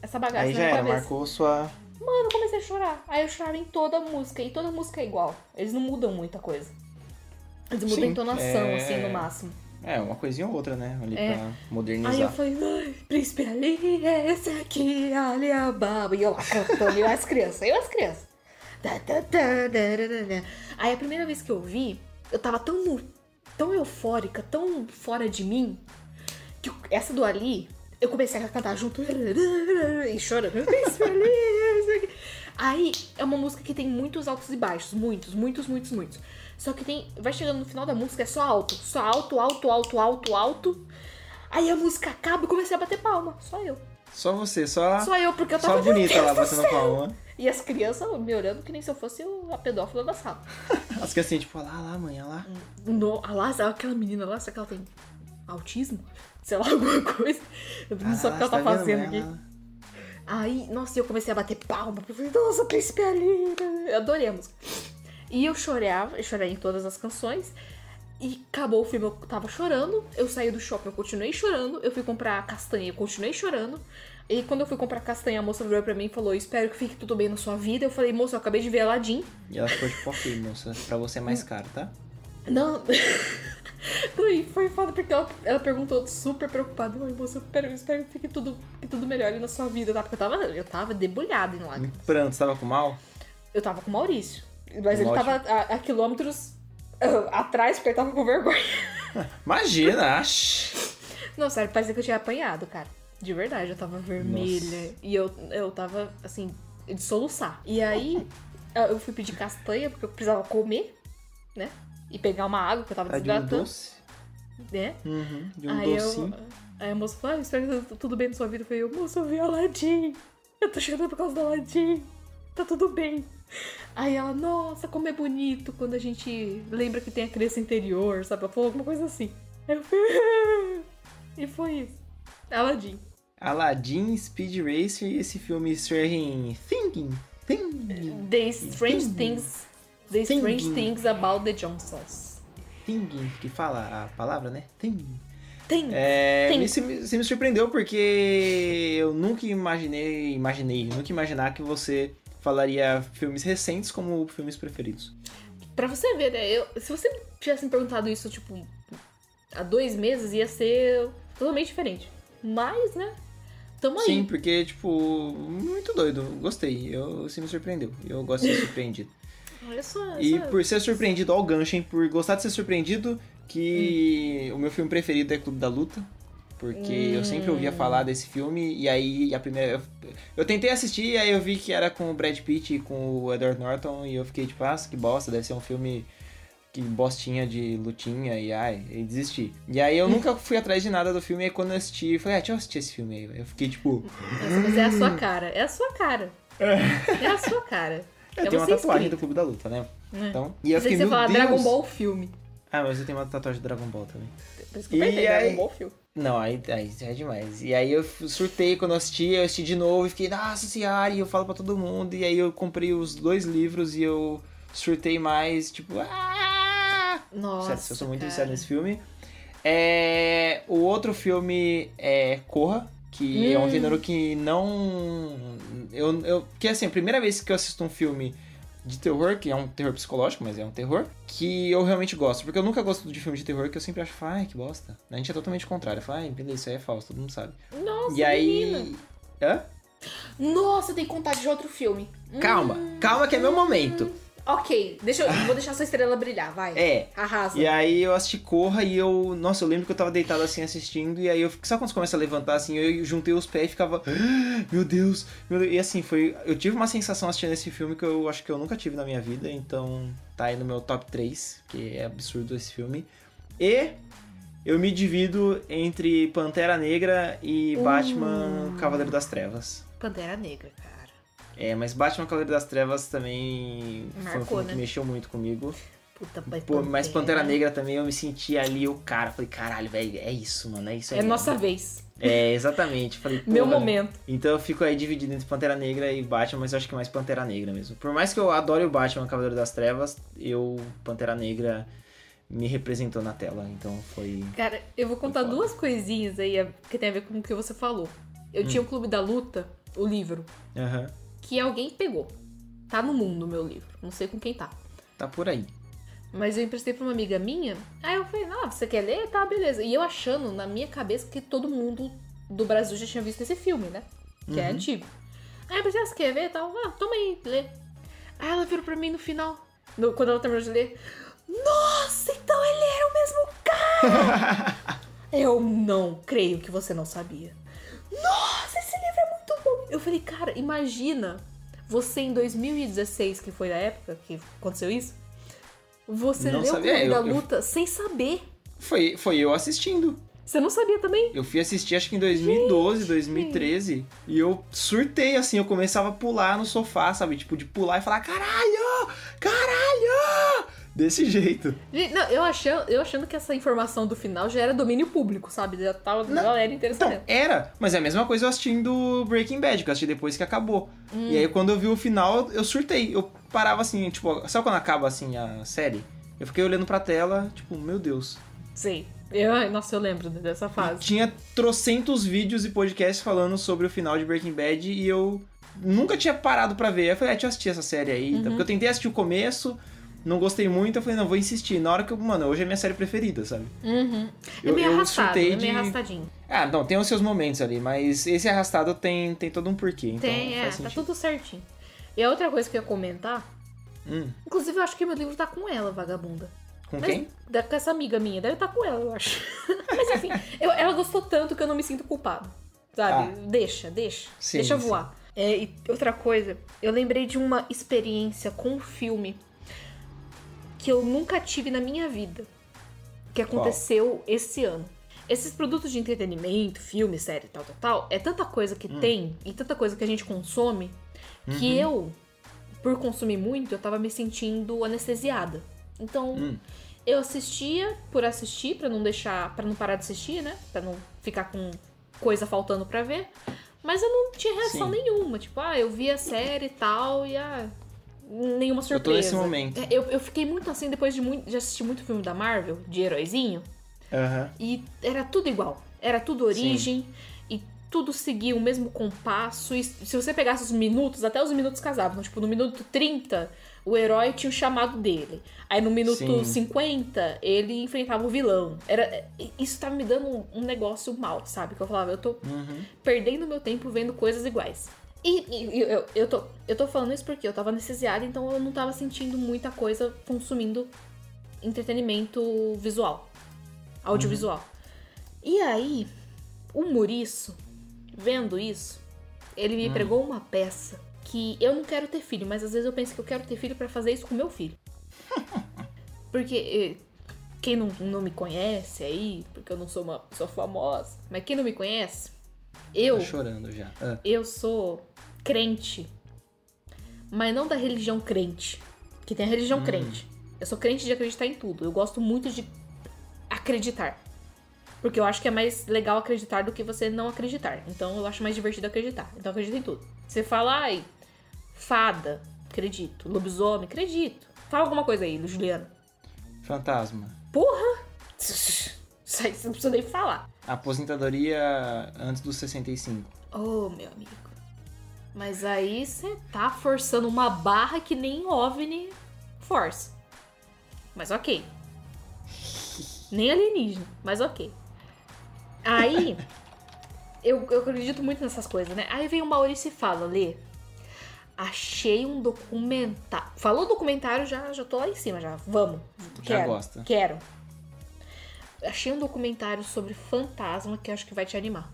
Essa bagaça Aí na já era, cabeça. marcou sua. Mano, eu comecei a chorar. Aí eu chorava em toda a música. E toda música é igual. Eles não mudam muita coisa. Eles mudam Sim, a entonação, é- assim, no máximo. É, uma coisinha ou outra, né? Ali É. pra Aí eu modernizar. falei, ai, príncipe Ali, é esse aqui, Ali Ababa. E eu lá cantando, eu as crianças, eu as crianças. Aí a primeira vez que eu vi, eu tava tão, tão eufórica, tão fora de mim, que essa do Ali, eu comecei a cantar junto e chorando. Aí é uma música que tem muitos altos e baixos, muitos, muitos, muitos, muitos. Só que tem, vai chegando no final da música, é só alto, só alto, alto, alto, alto, alto. Aí a música acaba e comecei a bater palma. Só eu. Só você, só. Só eu, porque eu tava Só bonita "Meu lá batendo céu!" palma. E as crianças me olhando que nem se eu fosse a pedófila da sala. As que assim, tipo, olha lá, lá, mãe, olha lá. No, ah lá, aquela menina lá, será que ela tem autismo? Sei lá, alguma coisa. Eu não sei o que ela tá vendo, fazendo mãe? aqui. Olha lá. Aí, nossa, eu comecei a bater palma. Eu falei, nossa, príncipe ali. Eu adorei a música. E eu chorava, eu chorei em todas as canções. E acabou o filme, eu tava chorando. Eu saí do shopping, eu continuei chorando. Eu fui comprar castanha, eu continuei chorando. E quando eu fui comprar castanha, a moça virou pra mim e falou: Espero que fique tudo bem na sua vida. Eu falei: Moça, eu acabei de ver Aladdin. E ela ficou tipo, ok, moça, pra você é mais caro, tá? Não. E foi foda porque ela, ela perguntou super preocupada. Oi, moça, eu espero, eu espero que fique tudo, que tudo melhore na sua vida, tá? Porque eu tava, eu tava debulhada em lá. Em pranto, você tava com mal? Eu tava com o Maurício. Mas ele Ótimo. tava a, a quilômetros atrás porque ele tava com vergonha. Imagina, ash. Não, sério, parecia que eu tinha apanhado, cara. De verdade, eu tava vermelha. E eu, eu tava, assim, de soluçar. E aí, eu fui pedir castanha porque eu precisava comer, né? E pegar uma água, que eu tava Tá de um desidratando, doce. né? Uhum, de um aí, docinho. eu, aí a moça falou, ah, espero que tudo bem na sua vida. Eu falei, moça, eu vi Aladdin. Eu tô chorando por causa do Aladdin. Tá tudo bem. Aí ela, nossa, como é bonito quando a gente lembra que tem a criança interior, sabe? Ela falou alguma coisa assim. Aí eu fui... e foi isso. Aladdin. Aladdin, Speed Racer e esse filme Stranger Thinking. Thinking. The Strange Thinking. Things... The Strange Thinking. Things About the Johnsons. Thinking, que fala a palavra, né? Thinking. Tem. É, Tem. Isso me surpreendeu porque eu nunca imaginei, imaginei, nunca imaginar que você falaria filmes recentes como filmes preferidos. Pra você ver, né? Eu, se você tivesse me perguntado isso, tipo, há dois meses, ia ser totalmente diferente. Mas, né? Tamo aí. Sim, porque, tipo, muito doido. Gostei. Eu, você me surpreendeu. Eu gosto de ser surpreendido. Olha só. E por ser surpreendido, ó o gancho, hein? Por gostar de ser surpreendido, que Hum. o meu filme preferido é Clube da Luta. Porque eu sempre ouvia Hum. falar desse filme, e aí a primeira. Eu, eu tentei assistir, e aí eu vi que era com o Brad Pitt e com o Edward Norton, e eu fiquei tipo, ah, que bosta, deve ser um filme que bostinha de lutinha, e ai, e desisti. E aí eu nunca fui atrás de nada do filme, e aí quando eu assisti, eu falei, ah, deixa eu assistir esse filme aí. Eu fiquei tipo, Nossa, mas é a sua cara. É a sua cara. É a sua cara. eu é tenho uma tatuagem do escrito. Clube da Luta, né? É. Então, e eu fiquei, que você meu falar Deus. Dragon Ball filme. Ah, mas eu tenho uma tatuagem do Dragon Ball também. Por isso que eu E aí- Dragon Ball filme. Não, aí, aí é demais. E aí eu surtei quando eu assisti, eu assisti de novo e fiquei, nossa senhora, e eu falo pra todo mundo. E aí eu comprei os dois livros e eu surtei mais, tipo, ah! Nossa. Sério, eu sou muito cara. viciado nesse filme. É, o outro filme é Corra, que é um Hum. gênero que não. Eu, eu, que assim, a primeira vez que eu assisto um filme de terror, que é um terror psicológico, mas é um terror, que eu realmente gosto. Porque eu nunca gosto de filme de terror que eu sempre acho, ai, que bosta. A gente é totalmente contrário. Fala, ai, beleza, isso aí é falso, todo mundo sabe. Nossa, e aí. menina. Hã? Nossa, tem que contar de outro filme. Calma, calma que é meu momento. Ok, deixa eu, vou deixar sua estrela brilhar, vai. É. Arrasa. E aí eu assisti Corra e eu. Nossa, eu lembro que eu tava deitado assim assistindo. E aí eu. Sabe quando você começa a levantar assim? Eu juntei os pés e ficava. "Ah, Meu Deus, meu Deus. E assim, foi. Eu tive uma sensação assistindo esse filme que eu acho que eu nunca tive na minha vida. Então tá aí no meu top 3, que é absurdo esse filme. E eu me divido entre Pantera Negra e Batman Cavaleiro das Trevas. Pantera Negra, cara. É, mas Batman Cavaleiro das Trevas também foi um Marcou, filme né? que mexeu muito comigo. Puta, mas Pô, mas Pantera Negra também eu me senti ali o cara. Falei, caralho, velho, é isso, mano, é isso aí. É nossa vez. É, exatamente. Falei, Meu porra. momento. Então eu fico aí dividido entre Pantera Negra e Batman, mas eu acho que mais Pantera Negra mesmo. Por mais que eu adore o Batman Cavaleiro das Trevas, eu, Pantera Negra, me representou na tela. Então foi. Cara, eu vou contar duas coisinhas aí que tem a ver com o que você falou. Eu Hum. tinha o Clube da Luta, o livro, Aham. Que alguém pegou. Tá no mundo o meu livro. Não sei com quem tá. Tá por aí. Mas eu emprestei pra uma amiga minha. Aí eu falei, ah, você quer ler? Tá, beleza. E eu achando na minha cabeça que todo mundo do Brasil já tinha visto esse filme, né? Que é Uhum. antigo. Aí eu pensei, ah, você quer ver? Tal. Ah, toma aí, lê. Aí ela virou pra mim no final, no- quando ela terminou de ler. Nossa, então ele era o mesmo cara! eu não creio que você não sabia. Nossa, esse livro é muito bom! Eu falei, cara, imagina você em 2016, que foi a época que aconteceu isso, você Não leu o sabia, eu- da eu- Luta sem saber. Foi, foi eu assistindo. Você não sabia também? Eu fui assistir acho que em 2012, 2013. E eu surtei, assim, eu começava a pular no sofá, sabe? Tipo, de pular e falar, caralho! Caralho! Desse jeito. Não, eu achando, eu achando que essa informação do final já era domínio público, sabe? Já tava a Não, galera interessada. Então, era, mas é a mesma coisa eu assistindo Breaking Bad, que eu assisti depois que acabou. Hum. E aí quando eu vi o final, eu surtei. Eu parava assim, tipo, sabe quando acaba assim a série? Eu fiquei olhando pra tela, tipo, meu Deus. Sei. Eu, nossa, eu lembro dessa fase. Tinha trocentos vídeos e podcasts falando sobre o final de Breaking Bad e eu nunca tinha parado pra ver. Eu falei, ah, deixa eu assistir essa série aí. Uhum. tá? Porque eu tentei assistir o começo, não gostei muito, eu falei, não, vou insistir. Na hora que eu, mano, hoje é minha série preferida, sabe? Uhum. É Eu- meio eu arrastado, é meio de- arrastadinho. Ah, não, tem os seus momentos ali, mas esse arrastado tem, tem todo um porquê. Então Tem, é, tá tudo certinho. E a outra coisa que eu ia comentar, Hum, inclusive eu acho que meu livro tá com ela, vagabunda. com Mas- quem? Da, com essa amiga minha, deve estar com ela, eu acho. Mas enfim, eu- ela gostou tanto que eu não me sinto culpado. Sabe? Ah. Deixa, deixa. Sim, deixa voar. É, e outra coisa, eu lembrei de uma experiência com um filme que eu nunca tive na minha vida. Que aconteceu esse ano. Esses produtos de entretenimento, filme, série, tal, tal, tal, é tanta coisa Hum. que tem e tanta coisa que a gente consome que Uhum. eu, por consumir muito, eu tava me sentindo anestesiada. Então, Hum. eu assistia por assistir, pra não deixar, para não parar de assistir, né? Pra não ficar com coisa faltando pra ver. Mas eu não tinha reação Sim. nenhuma. Tipo, ah, eu vi a série e tal, e ah, nenhuma Eu tô surpresa. nesse momento. É, Eu, eu fiquei muito assim depois de muito, de assistir muito filme da Marvel, de heróizinho, Aham. e era tudo igual. Era tudo origem, e tudo seguia o mesmo compasso. E se você pegasse os minutos, até os minutos casavam. Tipo, no minuto 30, o herói tinha o chamado dele. Aí no minuto Sim. 50, ele enfrentava o vilão. Era, isso tava me dando um, um negócio mal, sabe? Que eu falava, eu tô Uhum. perdendo meu tempo vendo coisas iguais. E, e- eu, eu, tô, eu tô falando isso porque eu tava anestesiada, então eu não tava sentindo muita coisa consumindo entretenimento visual, audiovisual. E aí, o Muriço, vendo isso, ele me pregou uma peça que eu não quero ter filho, mas às vezes eu penso que eu quero ter filho pra fazer isso com meu filho. Porque eh, quem não, não me conhece aí, porque eu não sou uma pessoa famosa, mas quem não me conhece, eu, Tô chorando já. Ah. eu sou crente, mas não da religião crente, que tem a religião Hum. crente. Eu sou crente de acreditar em tudo. Eu gosto muito de acreditar. Porque eu acho que é mais legal acreditar do que você não acreditar. Então eu acho mais divertido acreditar. Então eu acredito em tudo. Você fala, ai, fada, acredito. Lobisomem, acredito. Fala alguma coisa aí, Juliana. Fantasma. Porra! Isso aí você não precisa nem falar. Aposentadoria antes dos 65. Ô, meu amigo. Mas aí você tá forçando uma barra que nem OVNI força. Mas ok. Nem alienígena, mas ok. Aí, eu, eu acredito muito nessas coisas, né? Aí vem o Maurício e fala, Lê, achei um documentário. Falou documentário, já, já tô lá em cima, já. Vamos. Já Quero, gosta. Quero. Achei um documentário sobre fantasma que eu acho que vai te animar.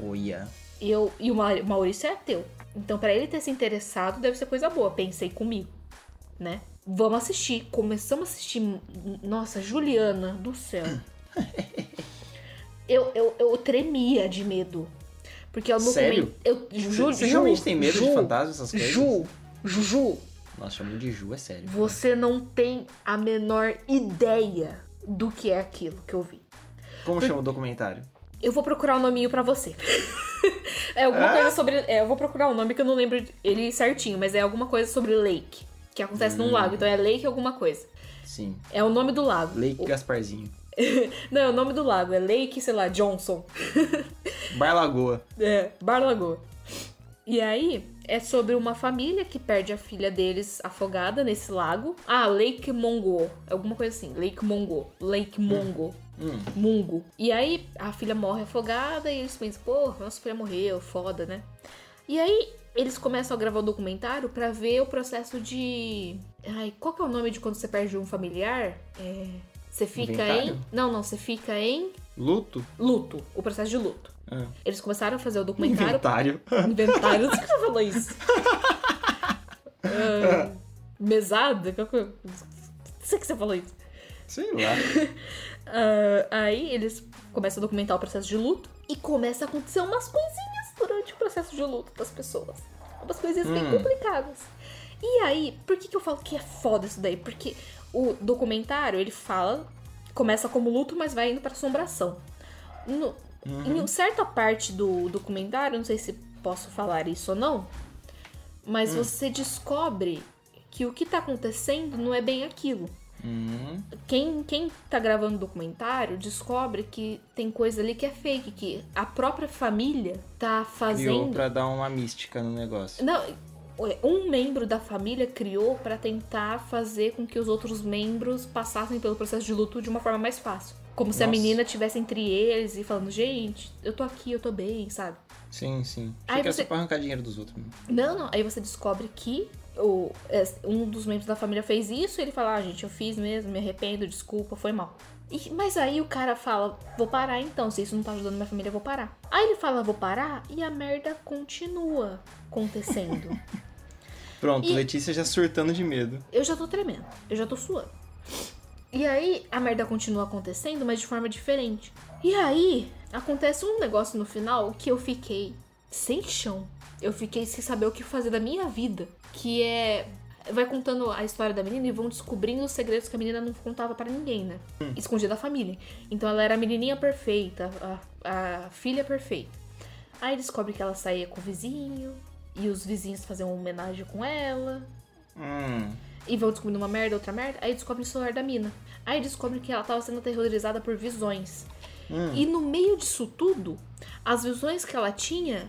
Olha. E, eu, e o Ma- Maurício é ateu. Então, pra ele ter se interessado, deve ser coisa boa. Pensei comigo, né? Vamos assistir. Começamos a assistir. Nossa, Juliana do céu. eu, eu, eu tremia de medo. Porque eu não Sério? Eu, Ju, Você Ju, realmente tem medo Ju, de fantasmas, essas coisas? Ju, Juju, Nossa, chamou de Ju, é sério. você não tem a menor ideia do que é aquilo que eu vi. Como chama o documentário? Eu vou procurar o nominho pra você. é alguma Ah? coisa sobre. É, eu vou procurar o nome que eu não lembro ele certinho, mas é alguma coisa sobre lake. Que acontece Hum. num lago. Então é lake alguma coisa. Sim. É o nome do lago. Lake O- Gasparzinho. não, é o nome do lago. É Lake, sei lá, Johnson. Bar Lagoa. É, Bar Lagoa. E aí, é sobre uma família que perde a filha deles afogada nesse lago. Ah, Lake Mongo. Alguma coisa assim. Lake Mongo. Lake Mongo. Hum. Mungo. E aí, a filha morre afogada e eles pensam, pô, nossa filha morreu, foda, né? E aí, eles começam a gravar o documentário pra ver o processo de. Ai, qual que é o nome de quando você perde um familiar? É. Você fica Inventário? em. Não, não, você fica em Luto? luto. O processo de luto. Ah. Eles começaram a fazer o documentário. Inventário. Inventário. Por que você falou isso? Ah, mesada? Não sei que você falou isso. Sei lá. Ah, aí eles começam a documentar o processo de luto e começa a acontecer umas coisinhas durante o processo de luto das pessoas. Umas coisinhas bem Hum. complicadas. E aí, por que, que eu falo que é foda isso daí? Porque o documentário, ele fala, começa como luto, mas vai indo pra assombração. No, Em certa parte do documentário, não sei se posso falar isso ou não, mas você descobre que o que tá acontecendo não é bem aquilo Hum. quem, quem tá gravando o documentário descobre que tem coisa ali que é fake, que a própria família tá Criou fazendo. pra dar uma mística no negócio. Não, um membro da família criou pra tentar fazer com que os outros membros passassem pelo processo de luto de uma forma mais fácil. Como se a Nossa. menina tivesse entre eles e falando, gente, eu tô aqui, eu tô bem, sabe? Sim, sim. Aí era você- só pra arrancar dinheiro dos outros. mesmo. Não, não. Aí você descobre que o, é, um dos membros da família fez isso e ele fala, ah, gente, eu fiz mesmo, me arrependo, desculpa, foi mal. E- mas aí o cara fala, vou parar então, se isso não tá ajudando minha família, eu vou parar. Aí ele fala, vou parar, e a merda continua acontecendo. Pronto, E- Letícia já surtando de medo. eu já tô tremendo, eu já tô suando. E aí a merda continua acontecendo, mas de forma diferente. E aí acontece um negócio no final que eu fiquei sem chão. Eu fiquei sem saber o que fazer da minha vida. Que é. Vai contando a história da menina e vão descobrindo os segredos que a menina não contava pra ninguém, né? Escondida da família. Então ela era a menininha perfeita, a, a filha perfeita. Aí descobre que ela saía com o vizinho, e os vizinhos faziam uma homenagem com ela. Hum. E vão descobrindo uma merda, outra merda. Aí descobre o celular da mina. Aí descobre que ela tava sendo aterrorizada por visões. E no meio disso tudo, as visões que ela tinha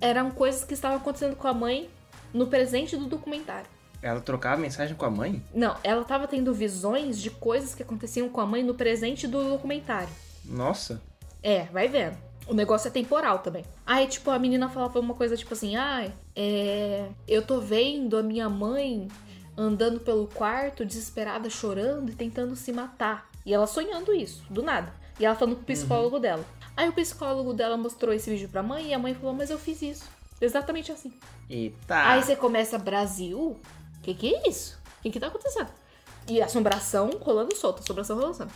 eram coisas que estavam acontecendo com a mãe no presente do documentário. Ela trocava mensagem com a mãe? Não, ela tava tendo visões de coisas que aconteciam com a mãe no presente do documentário. Nossa. É, vai vendo. O negócio é temporal também. Aí, tipo, a menina falava uma coisa tipo assim: ai, é. Eu tô vendo a minha mãe andando pelo quarto, desesperada, chorando e tentando se matar. E ela sonhando isso, do nada. E ela falando com o psicólogo dela. Aí o psicólogo dela mostrou esse vídeo pra mãe e a mãe falou: Mas eu fiz isso. Exatamente assim. Eita. Aí você começa, Brasil? Que que é isso? O que que tá acontecendo? E assombração rolando solta, assombração rolando solta.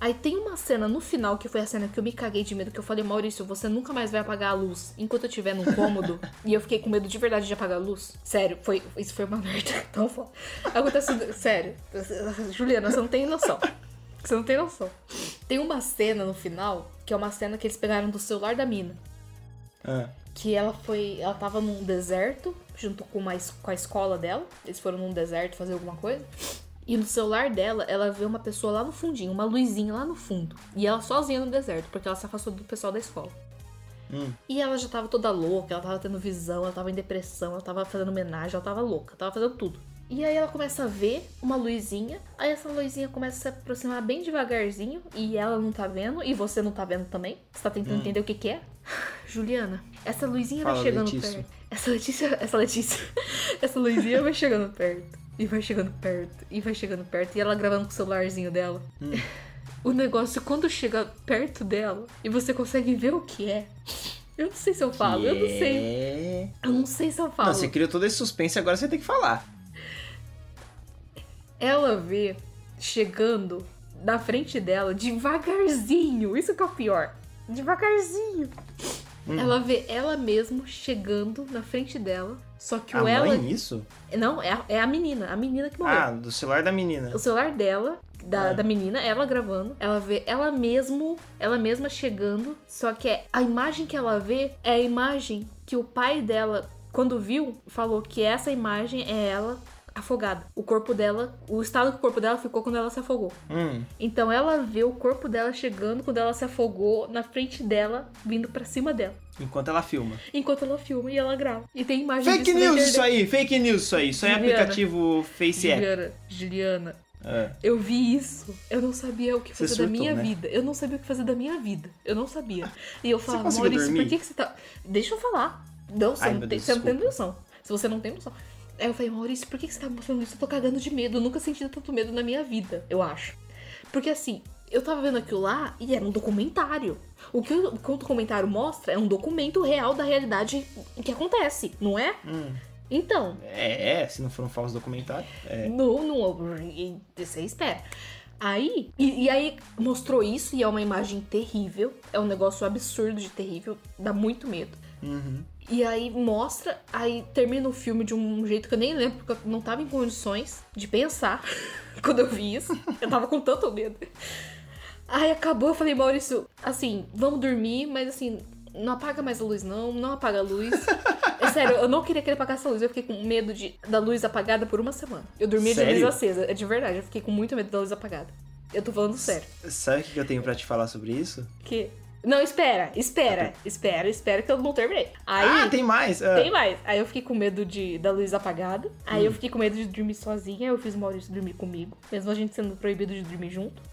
Aí tem uma cena no final, que foi a cena que eu me caguei de medo, que eu falei, Maurício, você nunca mais vai apagar a luz enquanto eu estiver num cômodo. e eu fiquei com medo de verdade de apagar a luz. Sério, foi, isso foi uma merda tão foda. Acontece, sério. Juliana, você não tem noção. Você não tem noção. Tem uma cena no final, que é uma cena que eles pegaram do celular da mina Ah. Que ela foi. Ela tava num deserto, junto com, uma, com a escola dela. Eles foram num deserto fazer alguma coisa. E no celular dela, ela vê uma pessoa lá no fundinho, uma luzinha lá no fundo. E ela sozinha no deserto, porque ela se afastou do pessoal da escola. Hum. E ela já tava toda louca, ela tava tendo visão, ela tava em depressão, ela tava fazendo homenagem, ela tava louca, tava fazendo tudo. E aí ela começa a ver uma luzinha, aí essa luzinha começa a se aproximar bem devagarzinho, e ela não tá vendo, e você não tá vendo também. Você tá tentando entender o que que é? Juliana, essa luzinha vai Hum. Fala, chegando Letícia. perto. Essa Letícia, essa Letícia, essa luzinha vai chegando perto. E vai chegando perto, e vai chegando perto. E ela gravando com o celularzinho dela. Hum. O negócio, quando chega perto dela e você consegue ver o que é. Eu não sei se eu falo, eu não sei. É... Eu não sei se eu falo. Não, você criou todo esse suspense, agora você tem que falar. Ela vê chegando na frente dela devagarzinho. Isso que é o pior. Devagarzinho. Hum. Ela vê ela mesma chegando na frente dela. Só que A o ela. mãe, isso? Não, é a, é a menina. A menina que morreu. Ah, do celular da menina. O celular dela, da, É. da menina, ela gravando, ela vê ela mesmo, ela mesma chegando, só que é, a imagem que ela vê é a imagem que o pai dela, quando viu, falou que essa imagem é ela afogada. O corpo dela, o estado que o corpo dela ficou quando ela se afogou. Hum. Então ela vê o corpo dela chegando quando ela se afogou na frente dela, vindo pra cima dela. Enquanto ela filma. Enquanto ela filma e ela grava. E tem imagem Fake news isso aí, fake news isso aí. Isso é Juliana. aplicativo Face App. Juliana, Juliana, É. Eu vi isso. Eu não sabia o que fazer da surtou, minha né? vida. Eu não sabia o que fazer da minha vida. Eu não sabia. E eu falava, Maurício, dormir? por que, que você tá. Deixa eu falar. Não, você, Ai, não, tem, Deus, você não tem noção. Se você não tem noção. Aí eu falei, Maurício, por que, você tá mostrando isso? Eu tô cagando de medo. Eu nunca senti tanto medo na minha vida, eu acho. Porque assim, eu tava vendo aquilo lá e era um documentário. O que o, que o documentário mostra é um documento real da realidade que acontece, não é? Hum. Então, É, é, se não for um falso documentário. É. não, não, e- você espera. Aí, e, e aí mostrou isso e é uma imagem terrível, é um negócio absurdo de terrível, dá muito medo. Uhum. E aí mostra, aí termina o filme de um jeito que eu nem lembro, porque eu não tava em condições de pensar quando eu vi isso. Eu tava com tanto medo. Aí acabou, eu falei, Maurício, assim, vamos dormir, mas assim, não apaga mais a luz, não, não apaga a luz. É sério, eu não queria que ele apagasse a luz, eu fiquei com medo de, da luz apagada por uma semana. Eu dormia de Sério? luz acesa, é de verdade, eu fiquei com muito medo da luz apagada. Eu tô falando sério. Sabe o que eu tenho pra te falar sobre isso? Que. Não, espera, espera, espera, espera que eu não terminei. Aí. Ah, tem mais? Ah. Tem mais. Aí eu fiquei com medo de, da luz apagada. Aí eu fiquei com medo de dormir sozinha. Eu fiz o Maurício dormir comigo. Mesmo a gente sendo proibido de dormir junto.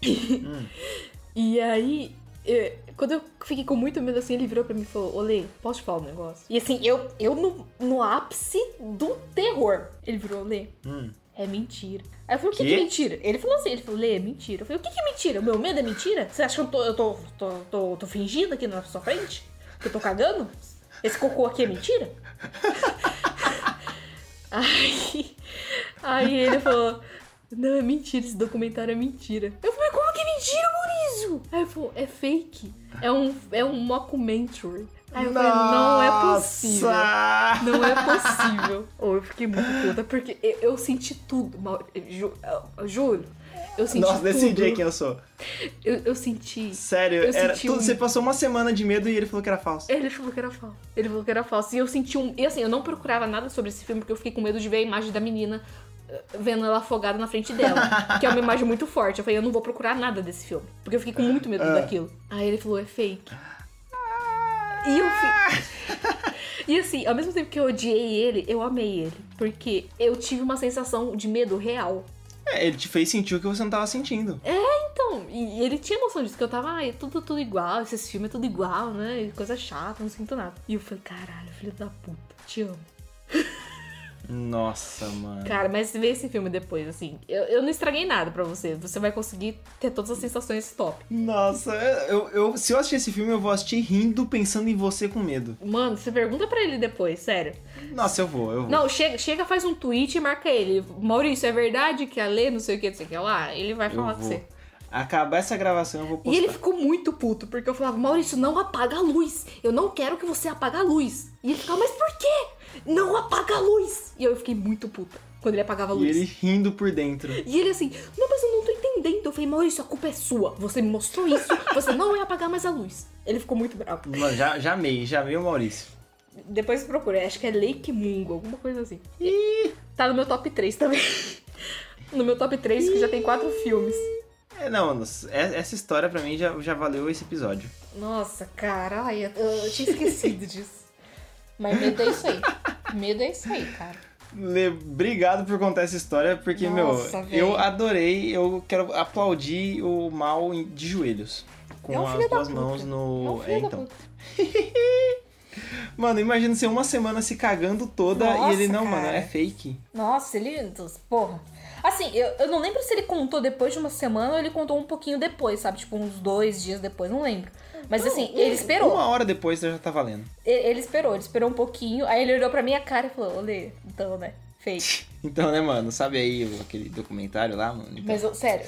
E aí, eh, quando eu fiquei com muito medo assim, ele virou pra mim e falou: Olê, posso te falar um negócio? E assim, eu, eu no, no ápice do terror. Ele virou: Olê, Hum. é mentira. Aí eu falei, o que, que é mentira? Ele falou assim, ele falou, Lê, é mentira. Eu falei, o que, que é mentira? O meu medo é mentira? Você acha que eu tô, eu tô, tô, tô, tô fingindo aqui na sua frente? Que eu tô cagando? Esse cocô aqui é mentira? aí, aí ele falou, não, é mentira, esse documentário é mentira. Eu falei, como que é mentira, Maurício? Aí ele falou, é fake. É um, é um mockumentary. Aí eu falei, não é possível. Nossa! Não é possível. Ou eu fiquei muito puta, porque eu, eu senti tudo. Mau- Ju, eu- juro. Eu senti Nossa, tudo. decidi quem eu sou. Eu, eu senti. Sério, Eu era, senti tudo- um- você passou uma semana de medo e ele falou que era falso. Ele falou que era falso. Ele falou que era falso. E eu senti um. E assim, eu não procurava nada sobre esse filme porque eu fiquei com medo de ver a imagem da menina eh, vendo ela afogada na frente dela. que é uma imagem muito forte. Eu falei, eu não vou procurar nada desse filme. Porque eu fiquei com muito medo Ah. daquilo. Aí ele falou, é fake. E eu fiquei. E assim, ao mesmo tempo que eu odiei ele, eu amei ele. Porque eu tive uma sensação de medo real. É, ele te fez sentir o que você não tava sentindo. Então, e ele tinha noção disso, que eu tava, ai, é tudo, tudo igual, esses filmes é tudo igual, né? Coisa chata, não sinto nada. E eu falei, caralho, filho da puta, te amo. Nossa, mano. Cara, mas vê esse filme depois, assim. Eu, eu não estraguei nada pra você. Você vai conseguir ter todas as sensações top. Nossa, eu, eu, se eu assistir esse filme, eu vou assistir rindo, pensando em você com medo. Mano, você pergunta pra ele depois, sério. Nossa, eu vou, eu vou. Não, chega, chega, faz um tweet e marca ele. Maurício, é verdade que a Lê não sei o que, não sei o que lá? Ele vai eu falar com você. Acabar essa gravação, eu vou postar. E ele ficou muito puto, porque eu falava, Maurício, não apaga a luz. Eu não quero que você apague a luz. E ele ficava, mas por quê? Não apaga a luz. E eu fiquei muito puta quando ele apagava a E luz. ele rindo por dentro. E ele assim, não, mas eu não tô entendendo. Eu falei, Maurício, a culpa é sua. Você me mostrou isso. Você não vai apagar mais a luz. Ele ficou muito bravo. Mano, já, já amei, já amei o Maurício. Depois procurei, acho que é Lake Mungo, alguma coisa assim. Tá no meu top 3 também. No meu top 3, que já tem quatro filmes. É, não, é- essa história pra mim já, já valeu esse episódio. Nossa, cara, ai, eu, eu tinha esquecido disso. Mas é isso aí. Medo é isso aí, cara. Le- Obrigado por contar essa história, porque, Nossa, meu, véi. eu adorei, eu quero aplaudir o mal de joelhos. Com É um as duas mãos É no. um É, filho da então. Mano, imagina ser uma semana se cagando toda e Nossa, ele, não, cara. mano, é fake. Nossa, ele. Porra. Assim, eu, eu não lembro se ele contou depois de uma semana ou ele contou um pouquinho depois, sabe? Tipo, uns dois dias depois, não lembro. Mas assim, ele esperou. Uma hora depois já tá valendo. Ele, ele esperou, ele esperou um pouquinho. Aí ele olhou pra minha cara e falou: Olê, então, né? Fake. Então, né, mano, sabe aí aquele documentário lá, mano? Então- Mas, sério.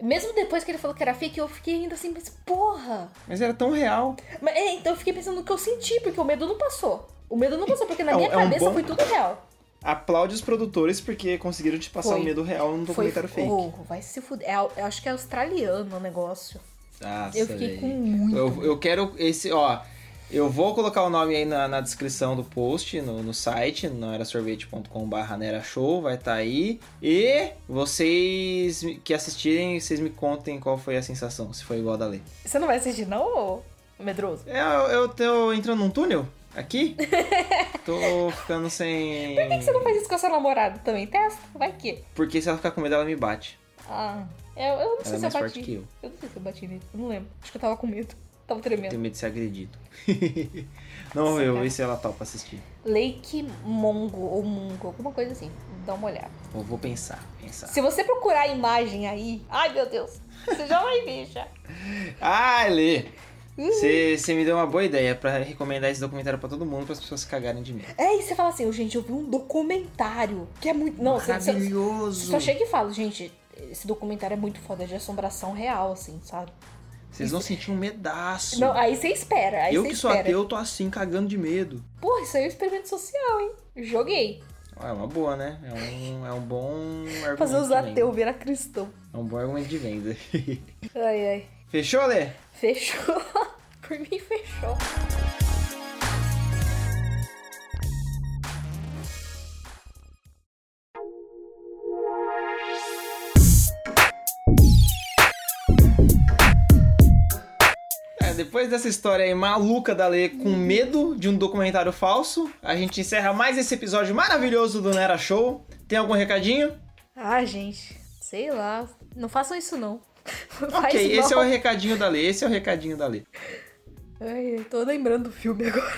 Mesmo depois que ele falou que era fake, eu fiquei ainda assim, mas porra! Mas era tão real. Mas, é, então eu fiquei pensando no que eu senti, porque o medo não passou. O medo não passou, porque na É um- minha é um cabeça bom- foi tudo real. Aplaude os produtores porque conseguiram te passar Foi. o medo real num Foi. documentário fake. Oh, vai se fuder. É, eu acho que é australiano o negócio. Nossa, eu fiquei véi. com muito. Eu, eu quero esse, ó. Eu vou colocar o nome aí na, na descrição do post, no, no site, no erasorvete.com.br Nera Show, vai estar aí. E vocês que assistirem, vocês me contem qual foi a sensação, se foi igual a da Lê. Você não vai assistir, não, medroso? É, Eu, eu tô entrando num túnel aqui. tô ficando sem. Por que, que você não faz isso com a sua namorada também? Testa, vai que. Porque se ela ficar com medo, ela me bate. Ah, eu, eu não Ela sei é se eu mais bati. forte que eu. Eu não sei se eu bati nele, eu não lembro. Acho que eu tava com medo. Tava tremendo. Tenho medo de ser agredido. não, Nossa, eu vou ver se ela topa assistir. Lake Mongo ou Mungo, alguma coisa assim. Dá uma olhada. Eu vou pensar, pensar. Se você procurar a imagem aí, ai meu Deus, você já vai ver já. Ah, Lê! Uhum. Você me deu uma boa ideia pra recomendar esse documentário pra todo mundo, para as pessoas se cagarem de medo. É, e você fala assim, "Ô, gente, eu vi um documentário que é muito. Não, você, você, Maravilhoso! só chega e fala, gente, esse documentário é muito foda, é de assombração real, assim, sabe? Vocês vão sentir um medaço. Não, aí você espera, aí eu que sou espera. ateu, tô assim, cagando de medo. Porra, isso aí é um experimento social, hein? Joguei. Ah, É uma boa, né? É um, é um bom argumento. Fazer os ateus virar cristão. É um bom argumento de venda. Ai, ai. Fechou, Lê? Fechou. Por mim, fechou. Depois dessa história aí maluca da Lê com medo de um documentário falso, a gente encerra mais esse episódio maravilhoso do Nera Show. Tem algum recadinho? Ah, gente, sei lá. Não façam isso, não. Faz ok, esse é o recadinho da Lê. Esse é o recadinho da Lê. Ai, eu tô lembrando do filme agora.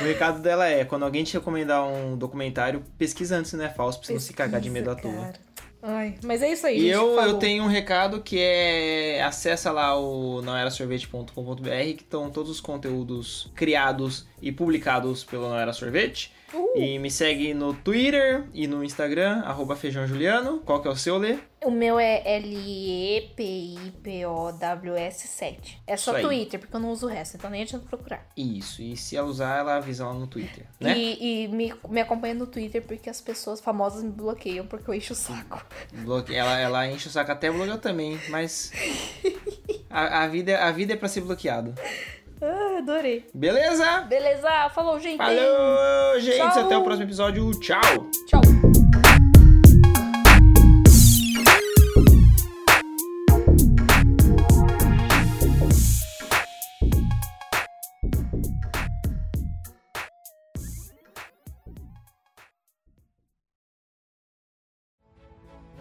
O recado dela é, quando alguém te recomendar um documentário, pesquisa antes se não é falso, pra você não se cagar de medo à toa. cara. Ai, mas é isso aí, E gente. eu, eu tenho um recado que é acessa lá o noerasorvete.com.br que estão todos os conteúdos criados e publicados pelo Não Era Sorvete. E me segue no Twitter e no Instagram, arroba Feijão Juliano. Qual que é o seu, Lê? O meu é L-E-P-I-P-O-W-S-7. É só. Twitter, porque eu não uso o resto, então nem adianta procurar. Isso, e se ela usar, ela avisa lá no Twitter, né? E, e me, me acompanha no Twitter porque as pessoas famosas me bloqueiam porque eu encho o saco. Bloque- Ela, ela enche o saco até bloquear também, mas a, a, vida, a vida é pra ser bloqueado. Ah, adorei. Beleza? Beleza, falou, gente. Falou, gente! Tchau. Até o próximo episódio. Tchau! Tchau.